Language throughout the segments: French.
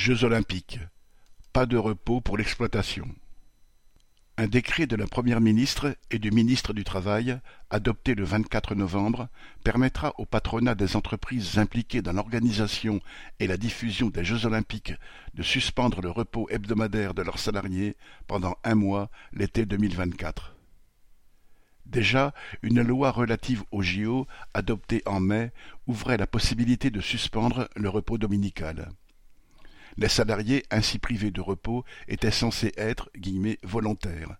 Jeux olympiques. Pas de repos pour l'exploitation. Un décret de la Première ministre et du ministre du Travail, adopté le 24 novembre, permettra au patronat des entreprises impliquées dans l'organisation et la diffusion des Jeux olympiques de suspendre le repos hebdomadaire de leurs salariés pendant un mois l'été 2024. Déjà, une loi relative aux JO, adoptée en mai, ouvrait la possibilité de suspendre le repos dominical. Les salariés ainsi privés de repos étaient censés être « volontaires »,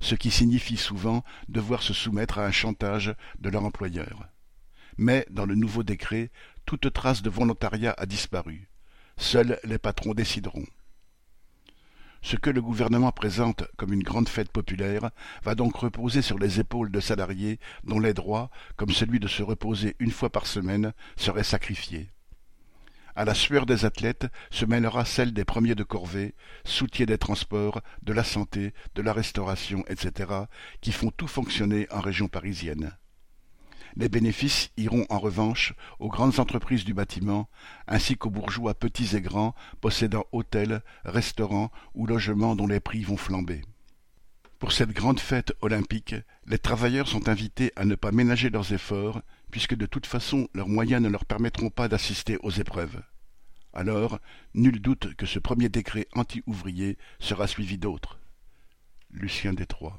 ce qui signifie souvent devoir se soumettre à un chantage de leur employeur. Mais, dans le nouveau décret, toute trace de volontariat a disparu. Seuls les patrons décideront. Ce que le gouvernement présente comme une grande fête populaire va donc reposer sur les épaules de salariés dont les droits, comme celui de se reposer une fois par semaine, seraient sacrifiés. À la sueur des athlètes se mêlera celle des premiers de corvée, soutiers des transports, de la santé, de la restauration, etc., qui font tout fonctionner en région parisienne. Les bénéfices iront en revanche aux grandes entreprises du bâtiment, ainsi qu'aux bourgeois petits et grands possédant hôtels, restaurants ou logements dont les prix vont flamber. Pour cette grande fête olympique, les travailleurs sont invités à ne pas ménager leurs efforts, puisque de toute façon leurs moyens ne leur permettront pas d'assister aux épreuves. Alors, nul doute que ce premier décret anti-ouvrier sera suivi d'autres. Lucien Détroit